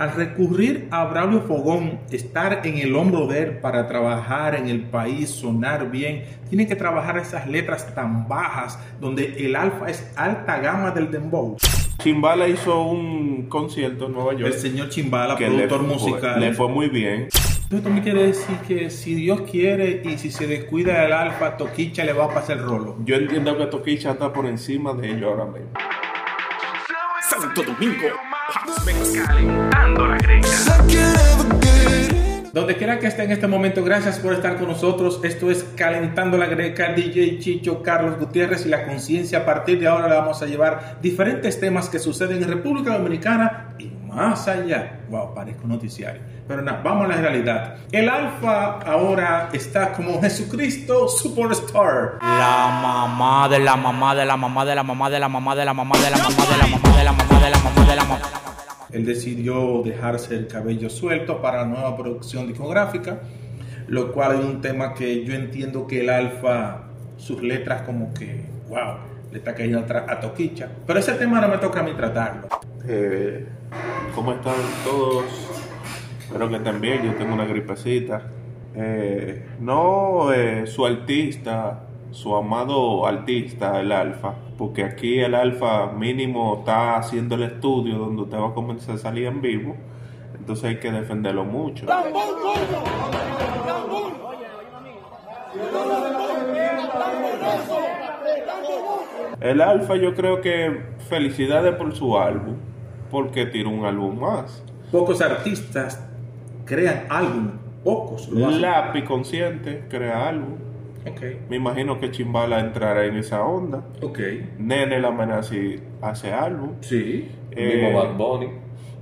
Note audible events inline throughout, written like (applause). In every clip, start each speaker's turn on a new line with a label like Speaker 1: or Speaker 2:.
Speaker 1: Al recurrir a Braulio Fogón, estar en el hombro de él para trabajar en el país, sonar bien, tiene que trabajar esas letras tan bajas donde el alfa es alta gama del dembow.
Speaker 2: Chimbala hizo un concierto en Nueva York.
Speaker 1: El señor Chimbala,
Speaker 2: que
Speaker 1: productor
Speaker 2: le fue-
Speaker 1: musical.
Speaker 2: Le fue muy bien.
Speaker 1: Entonces tú me quieres decir que si Dios quiere y si se descuida el alfa, Toquicha le va a pasar el rolo.
Speaker 2: Yo entiendo que Toquicha está por encima de ellos ahora mismo.
Speaker 3: Santo Domingo.
Speaker 1: Donde quiera que esté en este momento, gracias por estar con nosotros. Esto es Calentando la Greca, DJ Chicho, Carlos Gutiérrez y la conciencia. A partir de ahora le vamos a llevar diferentes temas que suceden en República Dominicana y más allá. Wow, parezco noticiario. Pero nada, vamos a la realidad. El Alfa ahora está como Jesucristo Superstar.
Speaker 4: La mamá de la mamá de la mamá de la mamá de la mamá de la mamá de la mamá de la mamá de la mamá de la mamá de la mamá.
Speaker 1: Él decidió dejarse el cabello suelto para la nueva producción discográfica, lo cual es un tema que yo entiendo que el Alfa, sus letras como que, wow, le está cayendo a Toquicha. Pero ese tema no me toca a mí tratarlo.
Speaker 2: Eh, ¿Cómo están todos? Espero que estén bien. Yo tengo una gripecita. Eh, no eh, su artista, su amado artista, el Alfa. Porque aquí el Alfa mínimo está haciendo el estudio donde usted va a comenzar a salir en vivo. Entonces hay que defenderlo mucho. El Alfa yo creo que felicidades por su álbum. Porque tiró un álbum más.
Speaker 1: Pocos artistas crean álbum, pocos lo hacen.
Speaker 2: Lápiz consciente crea álbum.
Speaker 1: Ok,
Speaker 2: Me imagino que Chimbala entrará en esa onda.
Speaker 1: ok,
Speaker 2: Nene la amenaza hace álbum.
Speaker 1: sí.
Speaker 2: Eh,
Speaker 5: mismo Bad Bunny.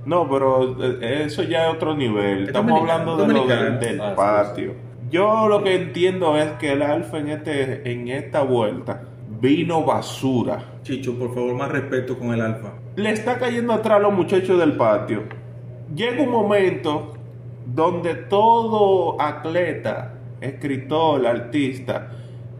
Speaker 2: no, pero eh, eso ya es otro nivel.
Speaker 1: Es
Speaker 2: Estamos
Speaker 1: dominicano,
Speaker 2: hablando de lo del, del
Speaker 5: Ah, sí,
Speaker 2: patio. Yo lo que entiendo es que el Alfa en, este, en esta vuelta vino basura.
Speaker 1: Chicho, por favor, más respeto con el Alfa.
Speaker 2: Le está cayendo atrás a los muchachos del patio. Llega un momento donde todo atleta, escritor, artista,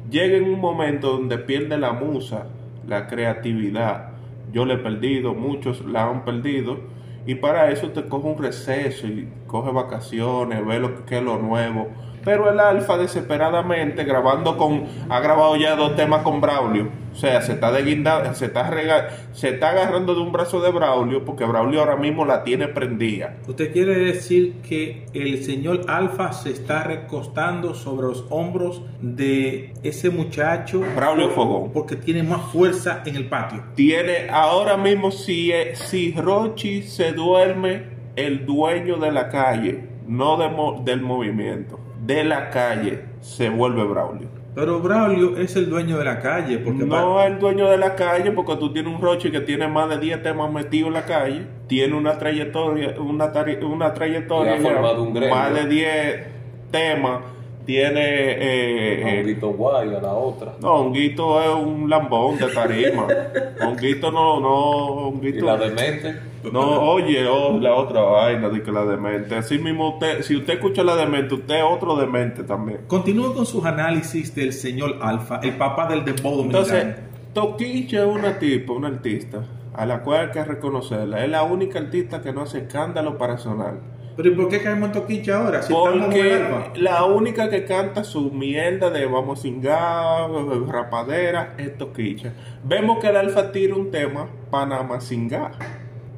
Speaker 2: llega en un momento donde pierde la musa, la creatividad. Yo la he perdido, muchos la han perdido. Y para eso te coge un receso y coge vacaciones, ve lo que es lo nuevo. Pero el Alfa desesperadamente grabando con, ha grabado ya dos temas con Braulio. O sea, se está desguindando, se está rega- se está agarrando de un brazo de Braulio porque Braulio ahora mismo la tiene prendida.
Speaker 1: ¿Usted quiere decir que el señor Alfa se está recostando sobre los hombros de ese muchacho?
Speaker 2: Braulio Fogón.
Speaker 1: Porque tiene más fuerza en el patio.
Speaker 2: Tiene ahora mismo si, eh, si Rochi se duerme, el dueño de la calle, no de del movimiento, de la calle, se vuelve Braulio.
Speaker 1: Pero Braulio es el dueño de la calle. Porque
Speaker 2: No es el dueño de la calle porque tú tienes un Rochi que tiene más de 10 temas metidos en la calle, tiene una trayectoria, una, tari- una trayectoria,
Speaker 5: Y ha formado un gremio.
Speaker 2: más de 10 temas, tiene... eh, eh,
Speaker 5: Honguito Guay a la otra.
Speaker 2: no, Honguito es un lambón de tarima. (laughs) Honguito no, no,
Speaker 5: Y
Speaker 2: Honguito...
Speaker 5: la demente.
Speaker 2: No, oye, oh, la otra vaina de que la demente. Así mismo usted, si usted escucha la demente, usted es otro demente también.
Speaker 1: Continúo con sus análisis del señor Alfa, el papá del dembow dominicano.
Speaker 2: Entonces, Toquicha es una tipa, una artista, a la cual hay que reconocerla. Es la única artista que no hace escándalo para sonar.
Speaker 1: Pero ¿y por qué caemos en Toquicha ahora? Si estamos con el
Speaker 2: Porque la única que canta su mierda de vamos singar, rapadera, es Toquicha. Vemos que el Alfa tira un tema, Panamá singar.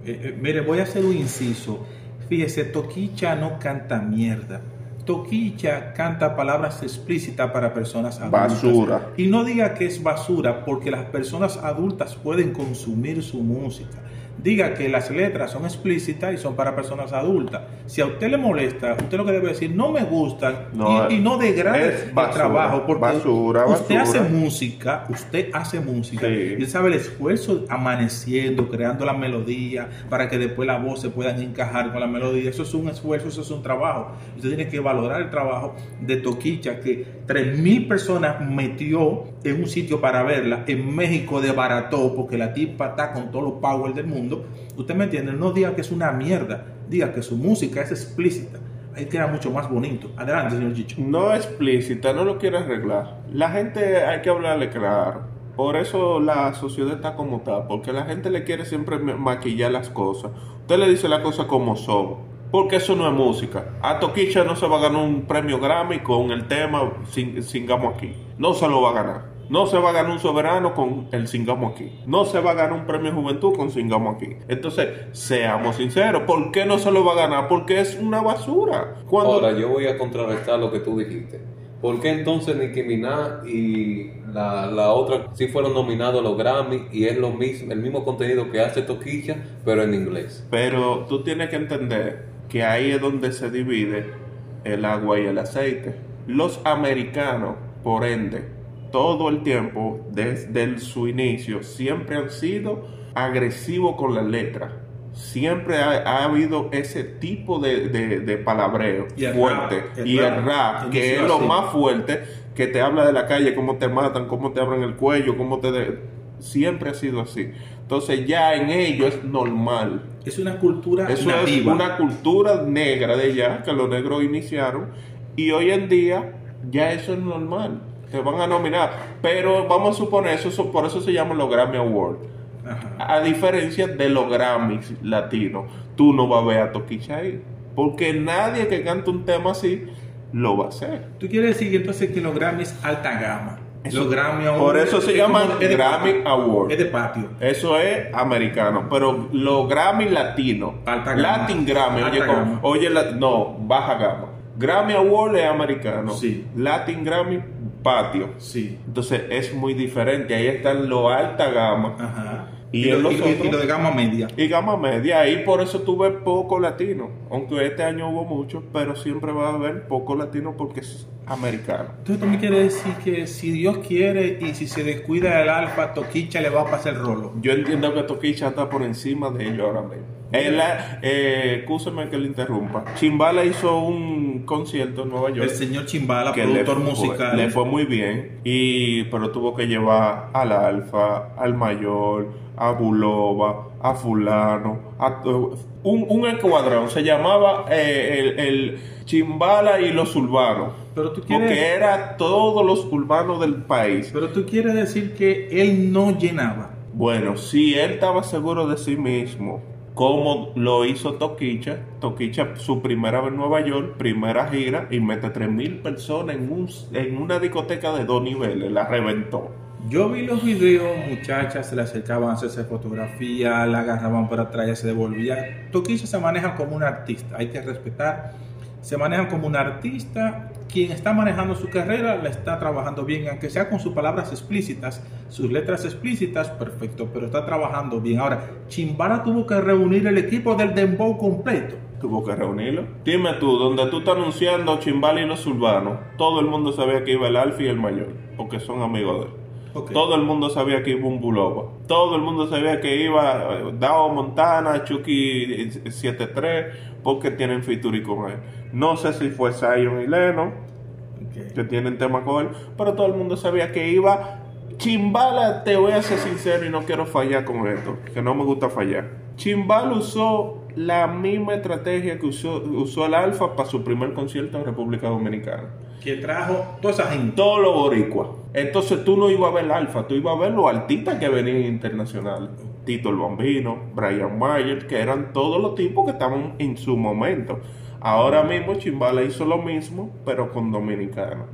Speaker 1: Eh, eh, mire, voy a hacer un inciso. Fíjese, Toquicha no canta mierda. Toquicha canta palabras explícitas para personas adultas.
Speaker 2: Basura.
Speaker 1: Y no diga que es basura porque las personas adultas pueden consumir su música. Diga que las letras son explícitas y son para personas adultas. Si a usted le molesta, usted lo que debe decir, no me gustan
Speaker 2: No,
Speaker 1: y, y no degrade el trabajo. Porque
Speaker 2: basura,
Speaker 1: usted
Speaker 2: basura.
Speaker 1: hace música, usted hace música
Speaker 2: Sí.
Speaker 1: y él sabe el esfuerzo amaneciendo, creando la melodía para que después la voz se puedan encajar con la melodía. Eso es un esfuerzo, eso es un trabajo. Usted tiene que valorar el trabajo de Toquicha, que 3.000 personas metió en un sitio para verla. En México desbarató porque la tipa está con todos los power del mundo. Usted me entiende, no diga que es una mierda, diga que su música es explícita. Ahí queda mucho más bonito. Adelante, señor Chicho.
Speaker 2: No explícita, no lo quiere arreglar. La gente hay que hablarle claro. Por eso la sociedad está como está, porque la gente le quiere siempre ma- maquillar las cosas. Usted le dice las cosas como son. Porque eso no es música. A Toquicha no se va a ganar un premio Grammy con el tema Sing- Singamos aquí. No se lo va a ganar. No se va a ganar un soberano con el Singamos aquí. No se va a ganar un premio Juventud con Singamos aquí. Entonces, seamos sinceros. ¿Por qué no se lo va a ganar? Porque es una basura. Cuando
Speaker 5: Ahora yo voy a contrarrestar lo que tú dijiste. ¿Por qué entonces Nicki Minaj y la, la otra sí fueron nominados a los Grammy y es lo mismo, el mismo contenido que hace Toquicha, pero en inglés?
Speaker 2: Pero tú tienes que entender que ahí es donde se divide el agua y el aceite. Los americanos, por ende, todo el tiempo, desde el- su inicio, siempre han sido agresivos con las letras. Siempre ha, ha habido ese tipo de, de- de palabreo
Speaker 1: Y
Speaker 2: fuerte.
Speaker 1: rap,
Speaker 2: y el
Speaker 1: rap,
Speaker 2: rap, que es lo
Speaker 1: así.
Speaker 2: más fuerte, que te habla de la calle, cómo te matan, cómo te abren el cuello, cómo te... de- Siempre ha sido así. Entonces ya en ello es normal.
Speaker 1: Es una cultura
Speaker 2: Eso es una cultura negra de allá que los negros iniciaron y hoy en día ya eso es normal. Te van a nominar, pero vamos a suponer eso, por eso se llaman los Grammy Awards. A diferencia de los Grammys latinos, tú no vas a ver a Toquicha ahí, porque nadie que cante un tema así lo va a hacer.
Speaker 1: Tú quieres decir entonces que los Grammy es alta gama.
Speaker 2: Eso-
Speaker 1: los Grammy Awards
Speaker 2: por eso se
Speaker 1: es
Speaker 2: llaman
Speaker 1: es
Speaker 2: Grammy. Awards.
Speaker 1: Es de patio.
Speaker 2: Eso es americano, pero los Grammy latinos,
Speaker 1: Alta gama.
Speaker 2: Latin Grammy, oye,
Speaker 1: Alta
Speaker 2: como-
Speaker 1: gama.
Speaker 2: oye, la- no, baja gama. Grammy Award es americano,
Speaker 1: Sí.
Speaker 2: Latin Grammy patio.
Speaker 1: Sí.
Speaker 2: Entonces es muy diferente, ahí están los alta gama
Speaker 1: Ajá.
Speaker 2: Y
Speaker 1: Y,
Speaker 2: en
Speaker 1: lo,
Speaker 2: los
Speaker 1: y-
Speaker 2: otros-
Speaker 1: y lo de gama media.
Speaker 2: y gama media. Ahí por eso tuve poco latino, aunque este año hubo mucho, pero siempre va a haber poco latino porque es americano.
Speaker 1: Entonces tú me quieres decir que si Dios quiere y si se descuida el alfa, Toquicha le va a pasar el rolo.
Speaker 2: Yo entiendo que Toquicha está por encima de ellos ahora mismo. Él, eh, que le interrumpa. Chimbala hizo un concierto en Nueva York.
Speaker 1: El señor Chimbala,
Speaker 2: que le
Speaker 1: productor
Speaker 2: fue,
Speaker 1: musical.
Speaker 2: le fue muy bien, y, pero tuvo que llevar al Alfa, al Mayor, a Bulova, a Fulano, a, un, un escuadrón. Se llamaba eh, el, el Chimbala y los Urbanos.
Speaker 1: Pero tú quieres-
Speaker 2: Porque era todos los urbanos del país.
Speaker 1: Pero tú quieres decir que él no llenaba.
Speaker 2: Bueno, si él estaba seguro de sí mismo, como lo hizo Toquicha, Toquicha su primera vez en Nueva York, primera gira, y mete 3.000 personas en, un, en una discoteca de dos niveles, la reventó.
Speaker 1: Yo vi los videos, muchachas se le acercaban a hacerse fotografía, la agarraban por atrás y se devolvía. Toquicha se maneja como un artista, hay que respetar. Se manejan como un artista, quien está manejando su carrera la está trabajando bien, aunque sea con sus palabras explícitas, sus letras explícitas, perfecto, pero está trabajando bien. Ahora, Chimbala tuvo que reunir el equipo del Dembow completo.
Speaker 2: Tuvo que reunirlo. Dime tú, donde tú estás anunciando Chimbala y los urbanos, todo el mundo sabía que iba el Alfa y el Mayor, porque son amigos de él. Todo el mundo sabía que iba un Bulova. Todo el mundo sabía que iba eh, Dao Montana, Chucky 73, porque tienen featuring con él. No sé si fue Zion y Leno, que tienen tema con él, pero todo el mundo sabía que iba. Chimbala, te voy a ser sincero y no quiero fallar con esto, que no me gusta fallar. Chimbala usó la misma estrategia que usó, usó el Alfa para su primer concierto en República Dominicana
Speaker 1: Que trajo toda esa gente.
Speaker 2: todos los boricuas. Entonces tú no ibas a ver el alfa, tú ibas a ver los artistas que venían internacionales. Tito el Bambino, Brian Mayer, que eran todos los tipos que estaban en su momento. Ahora mismo Chimbala hizo lo mismo, pero con dominicanos.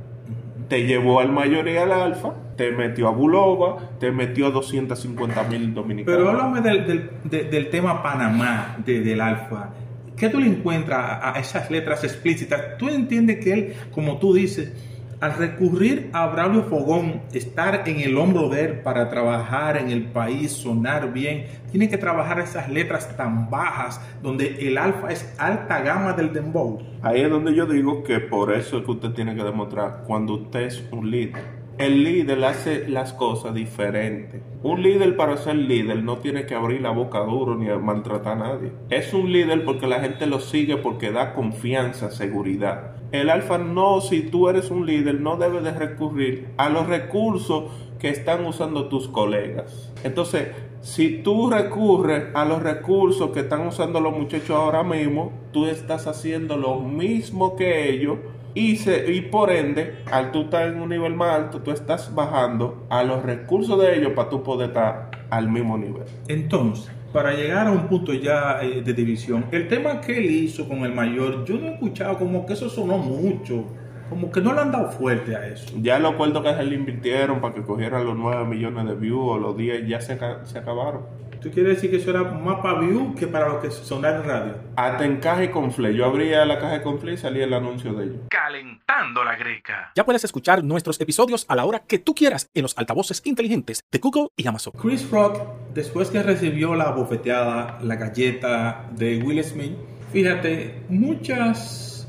Speaker 2: Te llevó al mayor y al alfa, te metió a Bulova, te metió a 250 mil dominicanos.
Speaker 1: Pero háblame del, del, de- del tema Panamá, de- del Alfa. ¿Qué tú le encuentras a, esas letras explícitas? ¿Tú entiendes que él, como tú dices, al recurrir a Braulio Fogón, estar en el hombro de él para trabajar en el país, sonar bien, tiene que trabajar esas letras tan bajas, donde el Alfa es alta gama del dembow?
Speaker 2: Ahí es donde yo digo que por eso es que usted tiene que demostrar cuando usted es un líder. El líder hace las cosas diferentes. Un líder para ser líder no tiene que abrir la boca duro ni maltratar a nadie. Es un líder porque la gente lo sigue porque da confianza, seguridad. El alfa no, si tú eres un líder, no debes de recurrir a los recursos que están usando tus colegas. Entonces, si tú recurres a los recursos que están usando los muchachos ahora mismo, tú estás haciendo lo mismo que ellos Y, se, y por ende, al tú estar en un nivel más alto, tú estás bajando a los recursos de ellos para tú poder estar al mismo nivel.
Speaker 1: Entonces, para llegar a un punto ya eh, de división, el tema que él hizo con el mayor, yo no he escuchado como que eso sonó mucho, como que no le han dado fuerte a eso.
Speaker 2: Ya los cuartos que se le invirtieron para que cogieran los 9 millones de views o los 10 ya se, se acabaron.
Speaker 1: ¿Tú quieres decir que eso era más para view que para lo que sonaba en radio?
Speaker 2: Hasta en caja y confle. Yo abría la caja de confle y salía el anuncio de ellos.
Speaker 3: Calentando la greca.
Speaker 6: Ya puedes escuchar nuestros episodios a la hora que tú quieras en los altavoces inteligentes de Google y Amazon.
Speaker 1: Chris Rock, después que recibió la bofeteada, la galleta de Will Smith, fíjate, muchas,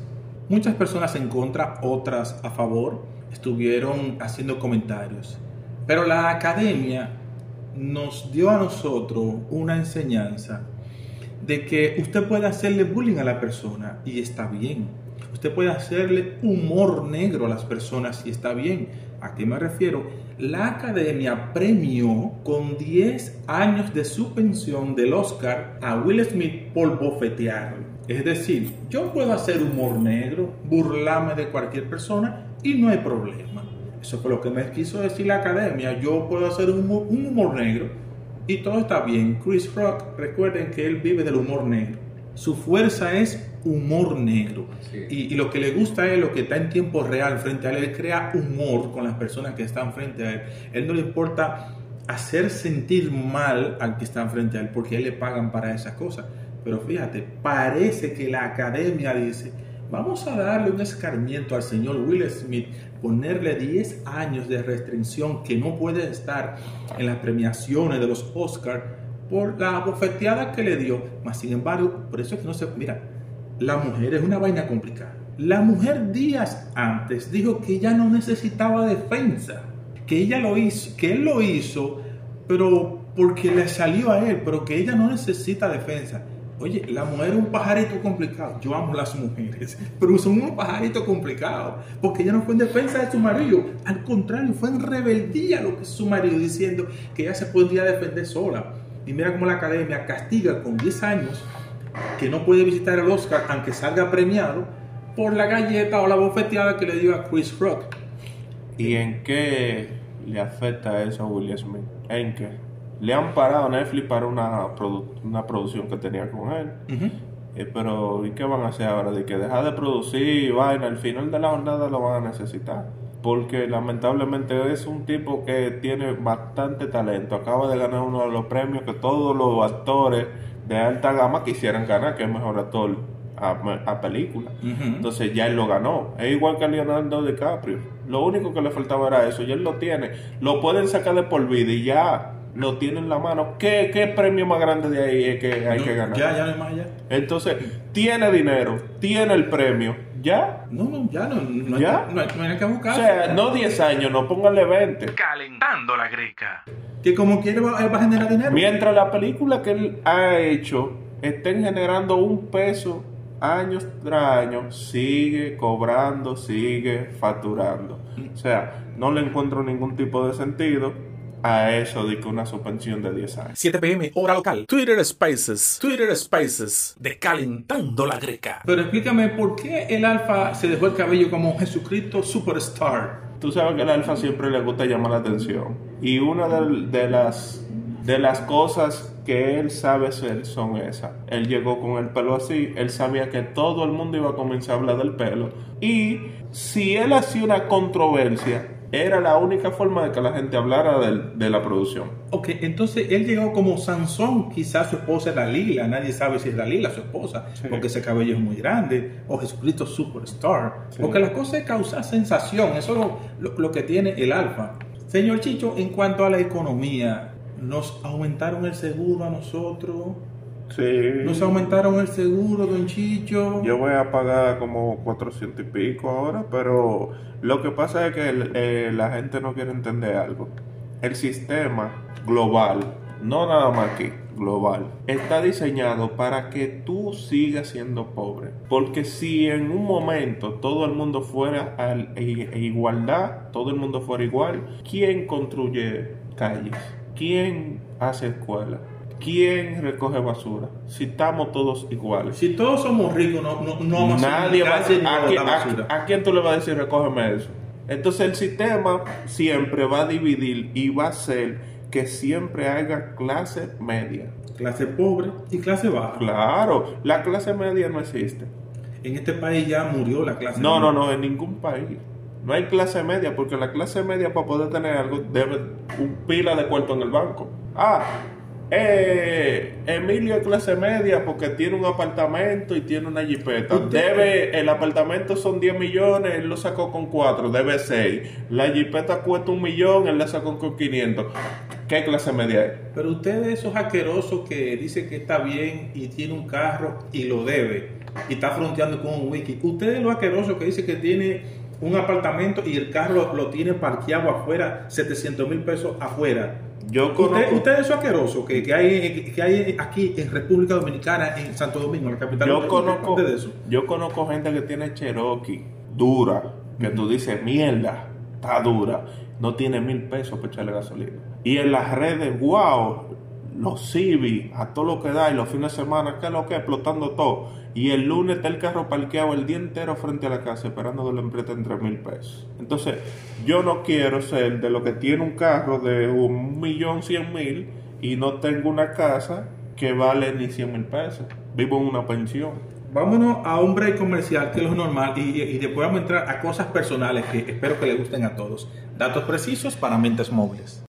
Speaker 1: muchas personas en contra, otras a favor, estuvieron haciendo comentarios. Pero la academia nos dio a nosotros una enseñanza de que usted puede hacerle bullying a la persona y está bien. Usted puede hacerle humor negro a las personas y está bien. ¿A qué me refiero? La academia premió con 10 años de suspensión del Oscar a Will Smith por bofetearlo. Es decir, yo puedo hacer humor negro, burlarme de cualquier persona y no hay problema. Eso fue lo que me quiso decir la academia. Yo puedo hacer un humor, un humor negro y todo está bien. Chris Rock, recuerden que él vive del humor negro. Su fuerza es humor negro.
Speaker 5: Es.
Speaker 1: Y, y lo que le gusta él, lo que está en tiempo real frente a él, él crea humor con las personas que están frente a él. Él no le importa hacer sentir mal al que está frente a él, porque a él le pagan para esas cosas. Pero fíjate, parece que la academia dice, vamos a darle un escarmiento al señor Will Smith, ponerle 10 años de restricción que no puede estar en las premiaciones de los Oscars por la bofeteada que le dio. Mas, sin embargo, por eso es que no se... Mira, la mujer es una vaina complicada. La mujer días antes dijo que ella no necesitaba defensa, que ella lo hizo, que él lo hizo, pero porque le salió a él, pero que ella no necesita defensa. Oye, la mujer es un pajarito complicado. Yo amo las mujeres, (laughs) pero son un pajarito complicado, porque ella no fue en defensa de su marido. Al contrario, fue en rebeldía lo que su marido, diciendo que ella se podría defender sola. Y mira cómo la academia castiga con 10 años que no puede visitar el Oscar aunque salga premiado por la galleta o la bofeteada que le dio a Chris Rock.
Speaker 2: ¿Y en qué le afecta eso a Will Smith? ¿En qué? Le han parado a Netflix para una, produ- una producción que tenía con él. Eh, pero, ¿y qué van a hacer ahora? De que deja de producir vaina, al final de la jornada lo van a necesitar. Porque lamentablemente es un tipo que tiene bastante talento. Acaba de ganar uno de los premios que todos los actores de alta gama quisieran ganar, que es mejor actor a, a película. Entonces ya él lo ganó. Es igual que Leonardo DiCaprio. Lo único que le faltaba era eso. Y él lo tiene. Lo pueden sacar de por vida y ya lo tiene en la mano. ¿Qué, qué premio más grande de ahí es que hay que ganar?
Speaker 1: Ya, ya no hay más ya.
Speaker 2: Entonces, tiene dinero, tiene el premio. ¿Ya?
Speaker 1: No, no, ya no, no, hay-
Speaker 2: ¿Ya?
Speaker 1: no hay, no hay que
Speaker 2: O
Speaker 1: buscar.
Speaker 2: sea, no 10 años, no pónganle 20.
Speaker 3: Calentando la greca.
Speaker 1: que como quiere va, va a generar dinero.
Speaker 2: Mientras la película que él ha hecho estén generando un peso años tras años, sigue cobrando, sigue facturando. O sea, no le encuentro ningún tipo de sentido a eso de que una suspensión de 10 años.
Speaker 6: 7 pm, hora local. Twitter Spaces. Twitter Spaces. De Calentando la Greca.
Speaker 1: Pero explícame por qué el Alfa se dejó el cabello como Jesucristo Superstar.
Speaker 2: Tú sabes que al alfa siempre le gusta llamar la atención. Y una de, de las de las cosas que él sabe hacer son esas. Él llegó con el pelo así, él sabía que todo el mundo iba a comenzar a hablar del pelo. Y si él hacía una controversia, era la única forma de que la gente hablara del- de la producción.
Speaker 1: Ok, entonces él llegó como Sansón, quizás su esposa es la Lila, nadie sabe si es la Lila su esposa, porque ese cabello es muy grande, o Jesucristo Superstar, porque la cosa es causar sensación, eso es lo, lo- lo que tiene el alfa. Señor Chicho, en cuanto a la economía, ¿nos aumentaron el seguro a nosotros?
Speaker 2: Sí.
Speaker 1: ¿Nos aumentaron el seguro, don Chicho?
Speaker 2: Yo voy a pagar como 400 y pico ahora, pero lo que pasa es que el- eh, la gente no quiere entender algo. El sistema global, no nada más aquí, global, está diseñado para que tú sigas siendo pobre. Porque si en un momento todo el mundo fuera a igualdad, todo el mundo fuera igual, ¿quién construye calles? ¿Quién hace escuelas? ¿Quién recoge basura? Si estamos todos iguales.
Speaker 1: Si todos somos ricos, no, no, no vamos a
Speaker 2: Nadie va a decir, ¿a, quién- a-
Speaker 1: basura.
Speaker 2: a quién tú le vas a decir recógeme eso? Entonces el sistema siempre va a dividir y va a ser que siempre haya clase media.
Speaker 1: Clase pobre y clase baja.
Speaker 2: Claro, la clase media no existe.
Speaker 1: En este país ya murió la clase
Speaker 2: No, no,
Speaker 1: media.
Speaker 2: no, en ningún país. No hay clase media, porque la clase media para poder tener algo debe un pila de cuarto en el banco. Ah, eh, Emilio es clase media porque tiene un apartamento y tiene una jipeta. Debe, el apartamento son 10 millones, él lo sacó con 4, debe 6. La jipeta cuesta un millón, él la sacó con 500. ¿Qué clase media es?
Speaker 1: Pero usted es esos asquerosos que dice que está bien y tiene un carro y lo debe y está fronteando con un wiki. Usted es los asquerosos que dice que tiene un apartamento y el carro lo tiene parqueado afuera, 700 mil pesos afuera.
Speaker 2: Yo conozco,
Speaker 1: Usted, usted es esos asquerosos que, que, hay, que hay aquí en República Dominicana, en Santo Domingo, la capital.
Speaker 2: yo
Speaker 1: ¿Usted-
Speaker 2: conozco,
Speaker 1: de eso?
Speaker 2: yo conozco gente que tiene Cherokee dura, que tú dices, mierda, está dura, no tiene mil pesos para echarle gasolina. Y en las redes, wow, los Civi, a todo lo que da, y los fines de semana, ¿qué es lo que? Explotando todo. Y el lunes está el carro parqueado el día entero frente a la casa esperando que le empreten tres mil pesos. Entonces, yo no quiero ser de lo que tiene un carro de un millón cien mil y no tengo una casa que vale ni cien mil pesos. Vivo en una pensión.
Speaker 1: Vámonos a un break comercial, que es lo normal, y, y después vamos a entrar a cosas personales que espero que le gusten a todos. Datos precisos para mentes móviles.